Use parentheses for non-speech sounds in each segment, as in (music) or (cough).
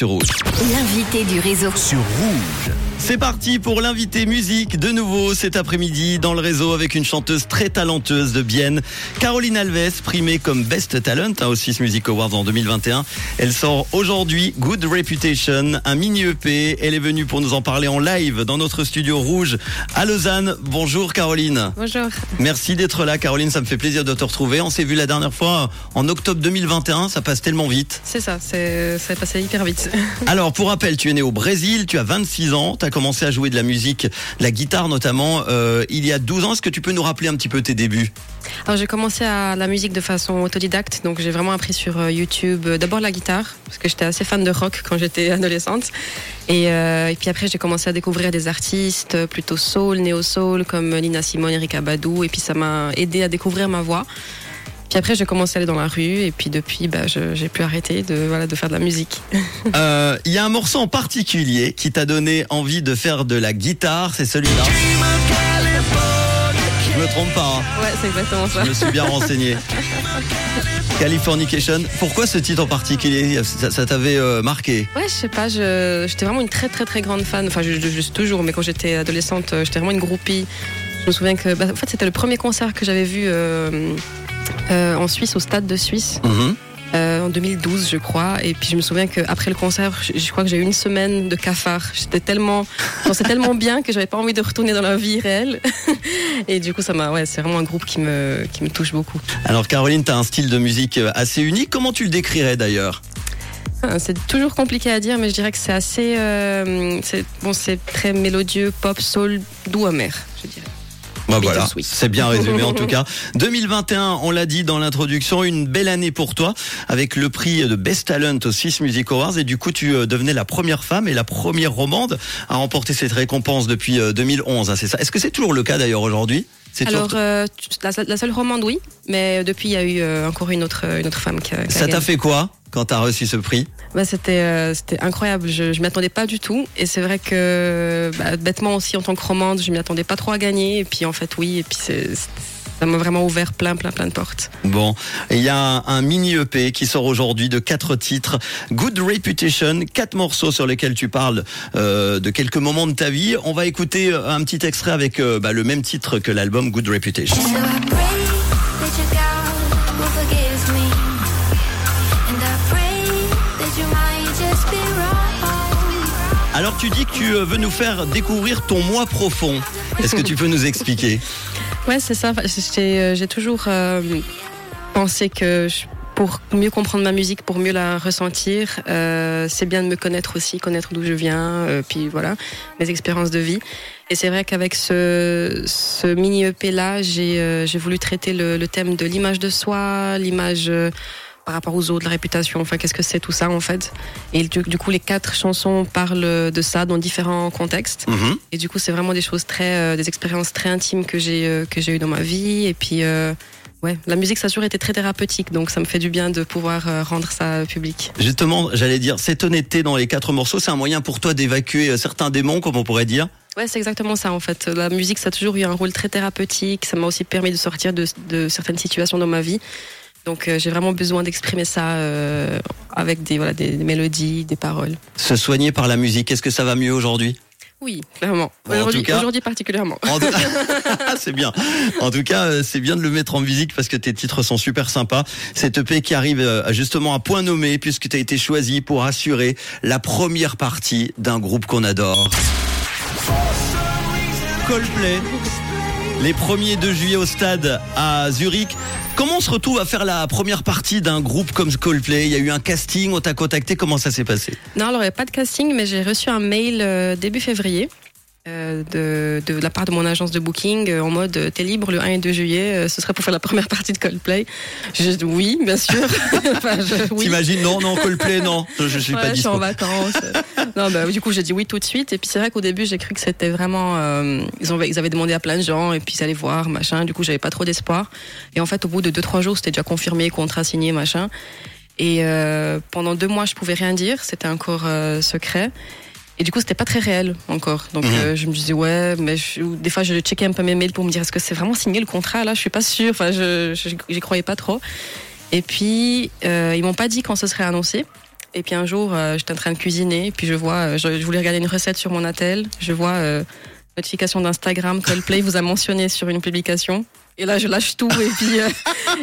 sur Rouge. L'invité du réseau. Sur Rouge. C'est parti pour l'invité musique de nouveau cet après-midi dans le réseau avec une chanteuse très talenteuse de Bienne, Caroline Alves, primée comme Best Talent hein, au Swiss Music Awards en 2021. Elle sort aujourd'hui Good Reputation, un mini EP. Elle est venue pour nous en parler en live dans notre studio rouge à Lausanne. Bonjour Caroline. Bonjour. Merci d'être là Caroline, ça me fait plaisir de te retrouver. On s'est vu la dernière fois en octobre 2021, ça passe tellement vite. C'est ça, c'est ça passé hyper vite. (laughs) Alors pour rappel, tu es né au Brésil, tu as 26 ans, tu as commencé à jouer de la musique, la guitare notamment, euh, il y a 12 ans. Est-ce que tu peux nous rappeler un petit peu tes débuts? Alors j'ai commencé à la musique de façon autodidacte, donc j'ai vraiment appris sur euh, YouTube euh, d'abord la guitare, parce que j'étais assez fan de rock quand j'étais (laughs) adolescente. Et, et puis après j'ai commencé à découvrir des artistes plutôt soul, néo-soul, comme Nina Simone, Erika Badou, et puis ça m'a aidé à découvrir ma voix. Puis après j'ai commencé à aller dans la rue, et puis depuis bah, j'ai pu arrêter de, voilà, de faire de la musique. (laughs) Euh, Il y a un morceau en particulier qui t'a donné envie de faire de la guitare, c'est celui-là. Je me trompe pas, hein. Ouais, c'est exactement ça. je me suis bien (laughs) renseigné. Californication. Pourquoi ce titre en particulier? Ça, ça t'avait euh, marqué? Ouais, je sais pas, j'étais vraiment une très très très grande fan. Enfin, je, je- je suis toujours, mais quand j'étais adolescente, euh, j'étais vraiment une groupie. Je me souviens que, bah, en fait, c'était le premier concert que j'avais vu euh, en Suisse, au stade de Suisse, Mhm. euh, en 2012, je crois. Et puis je me souviens qu'après le concert, je, je crois que j'ai eu une semaine de cafard. J'étais tellement, je pensais tellement bien que j'avais pas envie de retourner dans la vie réelle. (laughs) Et du coup, ça m'a, ouais, c'est vraiment un groupe qui me, qui me touche beaucoup. Alors Caroline, tu as un style de musique euh, assez unique. Comment tu le décrirais d'ailleurs Ah, C'est toujours compliqué à dire, mais je dirais que c'est assez, euh, c'est bon, c'est très mélodieux, pop, soul, doux, amer, je dirais. Bah voilà, c'est bien résumé en tout (laughs) cas. 2021, on l'a dit dans l'introduction, une belle année pour toi avec le prix de Best Talent au Swiss Music Awards et du coup tu euh, devenais la première femme et la première romande à remporter cette récompense depuis euh, 2011. hein, c'est ça. Est-ce que c'est toujours le cas d'ailleurs aujourd'hui? Alors, euh, la, la seule romande, oui, mais depuis, il y a eu euh, encore une autre, une autre femme qui a, qui ça t'a fait quoi quand t'as reçu ce prix Bah, c'était, euh, c'était incroyable. Je, je m'y attendais pas du tout, et c'est vrai que bah, bêtement aussi en tant que romande, je m'y attendais pas trop à gagner. Et puis en fait, oui, et puis c'est, c'est- ça m'a vraiment ouvert plein, plein, plein de portes. Bon, il y a un, un mini EP qui sort aujourd'hui de quatre titres. Good Reputation, quatre morceaux sur lesquels tu parles euh, de quelques moments de ta vie. On va écouter euh, un petit extrait avec euh, bah, le même titre que l'album Good Reputation. Alors tu dis que tu veux nous faire découvrir ton moi profond. Est-ce que tu peux nous expliquer? Ouais, c'est ça. J'ai, euh, toujours euh, pensé que pour mieux comprendre ma musique, pour mieux la ressentir, euh, c'est bien de me connaître aussi, connaître d'où je viens, euh, puis voilà, mes expériences de vie. Et c'est vrai qu'avec ce, ce mini EP là, j'ai euh, j'ai voulu traiter le, le thème de l'image de soi, l'image par rapport aux autres, la réputation, enfin qu'est-ce que c'est tout ça en fait. Et du, du coup, les quatre chansons parlent de ça dans différents contextes. Mhm. Et du coup, c'est vraiment des choses très, euh, des expériences très intimes que j'ai euh, que j'ai dans ma vie. Et puis, euh, ouais, la musique, ça a toujours été très thérapeutique, donc ça me fait du bien de pouvoir euh, rendre ça public. Justement, j'allais dire, cette honnêteté dans les quatre morceaux, c'est un moyen pour toi d'évacuer certains démons, comme on pourrait dire? Ouais, c'est exactement ça en fait. La musique, ça a toujours eu un rôle très thérapeutique. Ça m'a aussi permis de sortir de, de certaines situations dans ma vie. Donc, euh, j'ai vraiment besoin d'exprimer ça euh, avec des, voilà, des, des mélodies, des paroles. Se soigner par la musique, est-ce que ça va mieux aujourd'hui? Oui, clairement. Bon, Aujourd'hui tout cas- aujourd'hui particulièrement. En tout- (laughs) (laughs) c'est bien. En tout cas, euh, c'est bien de le mettre en musique parce que tes titres sont super sympas. Cette EP qui arrive justement à point nommé puisque tu as été choisi pour assurer la première partie d'un groupe qu'on adore. Coldplay. Les premiers 2 juillet au stade à Zurich. Comment on se retrouve à faire la première partie d'un groupe comme Coldplay? Il y a eu un casting, on t'a contacté, comment ça s'est passé? Non, alors il n'y a pas de casting, mais j'ai reçu un mail euh, début février euh, de, de la part de mon agence de booking euh, en mode euh, t'es libre le 1 et 2 juillet, ce serait pour faire la première (laughs) partie de Coldplay. Je, oui, bien sûr. (laughs) Enfin, oui. T'imagines Non, non, Coldplay, non. Je, je suis Ouais, pas je suis en vacances. (laughs) non, bah, du coup, j'ai dit oui tout de suite. Et puis, c'est vrai qu'au début, j'ai cru que c'était vraiment. euh, ils, ont, ils avaient demandé à plein de gens, et puis ils allaient voir, machin. Du coup, j'avais pas trop d'espoir. Et en fait, au bout de 2-3 jours, c'était déjà confirmé, contrat signé, machin. Et euh, pendant deux mois, je pouvais rien dire. C'était encore euh, secret. Et du coup, c'était pas très réel encore. Donc, Mhm. euh, je me disais, ouais, mais je- des fois, je checkais un peu mes mails pour me dire, est-ce que c'est vraiment signé le contrat? Là Je suis pas sûre. Enfin, je j'y croyais pas trop. Et puis, euh, ils m'ont pas dit quand ce serait annoncé. Et puis un jour, euh, j'étais en train de cuisiner, puis je vois, euh, je, je voulais regarder une recette sur mon attel, je vois euh, notification d'Instagram, Coldplay vous a mentionné sur une publication. Et là, je lâche tout et puis euh,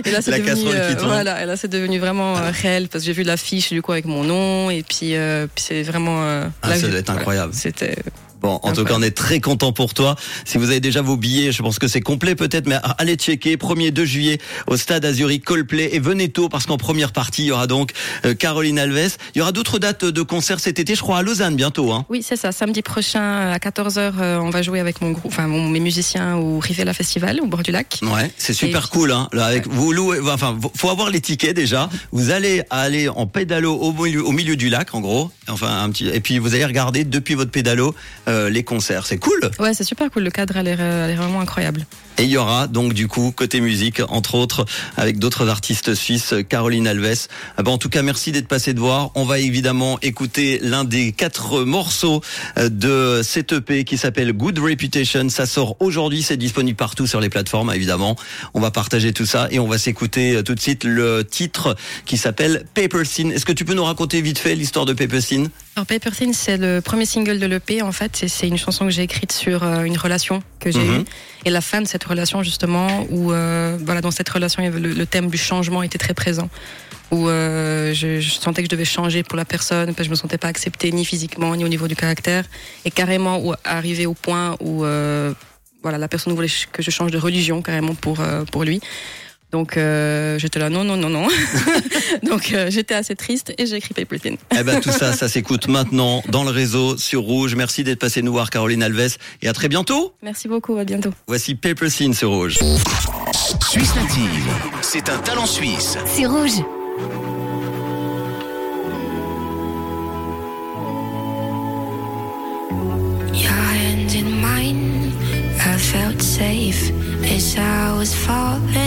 et là, (laughs) c'est La devenu tourne. voilà. Et là, c'est devenu vraiment euh, réel parce que j'ai vu l'affiche du coup avec mon nom et puis, euh, puis c'est vraiment. euh, Ah, ça doit être incroyable. C'était. Bon, en tout cas, on est très content pour toi. Si vous avez déjà vos billets, je pense que c'est complet peut-être, mais allez checker. 1er 2 juillet au stade Azuri Coldplay et venez tôt parce qu'en première partie, il y aura donc euh, Caroline Alves. Il y aura d'autres dates de concerts cet été, je crois à Lausanne bientôt. Hein. Oui, c'est ça. Samedi prochain à 14h, on va jouer avec mon groupe, enfin mon- mes musiciens au Rivella Festival au bord du lac. Ouais, c'est super Et- cool. Hein. Là, avec vous louez, enfin, faut avoir les tickets déjà. Vous allez aller en pédalo au milieu, au milieu du lac, en gros. Enfin, un petit. Et puis vous allez regarder depuis votre pédalo euh, les concerts. C'est cool. Ouais, c'est super cool. Le cadre euh, a l'air vraiment incroyable. Et il y aura donc du coup côté musique, entre autres, avec d'autres artistes suisses, Caroline Alves. Ah ben, en tout cas, merci d'être passé de voir. On va évidemment écouter l'un des quatre morceaux euh, de cette EP qui s'appelle Good Reputation. Ça sort aujourd'hui, c'est disponible partout sur les plateformes, évidemment. On va partager tout ça et on va s'écouter euh, tout de suite le titre qui s'appelle Paper Scene. Est-ce que tu peux nous raconter vite fait l'histoire de Paper Scene? Alors Paper Thin, c'est le premier single de l'EP en fait. C'est- une chanson que j'ai écrite sur euh, une relation que j'ai Mhm. eue et la fin de cette relation justement où euh, voilà dans cette relation le, le thème du changement était très présent. Où euh, je, je sentais que je devais changer pour la personne parce que je me sentais pas acceptée ni physiquement ni au niveau du caractère et carrément où, arrivé au point où euh, voilà la personne voulait que je change de religion carrément pour euh, pour lui. Donc euh, j'étais là non non non non. (laughs) Donc euh, j'étais assez triste et j'ai écrit Paper Thin. Eh ben tout ça, ça s'écoute maintenant dans le réseau sur Rouge. Merci d'être passé nous voir, Caroline Alves, et à très bientôt. Merci beaucoup, à bientôt. Voici Paper Scene sur Rouge. Suisse native, c'est un talent suisse. C'est rouge. Your hand in mine, I felt safe as I was falling.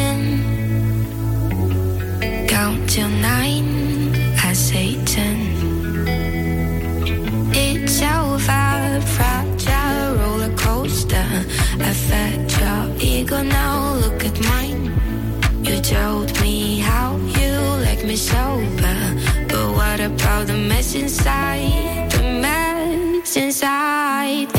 Look at mine. You told me how you like me sober, but what about the mess inside? The mess inside.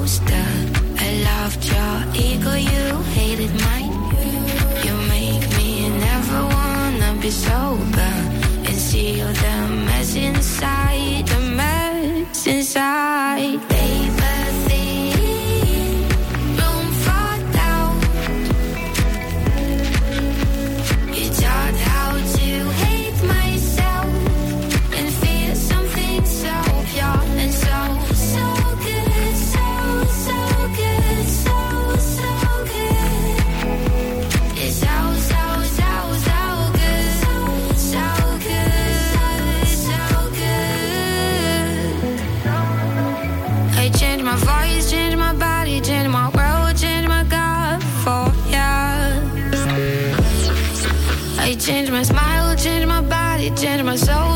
Coaster. I loved your ego, you hated mine. You make me never wanna be sober and see all the mess inside, the mess inside. change my myself